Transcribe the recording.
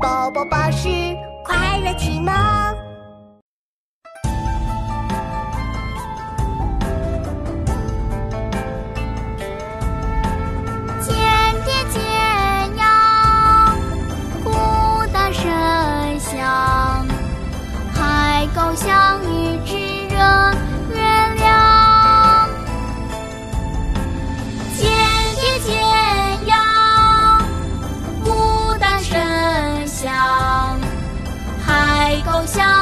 宝宝巴士快乐启蒙，天天见呀，鼓打声响，海狗相遇。一口香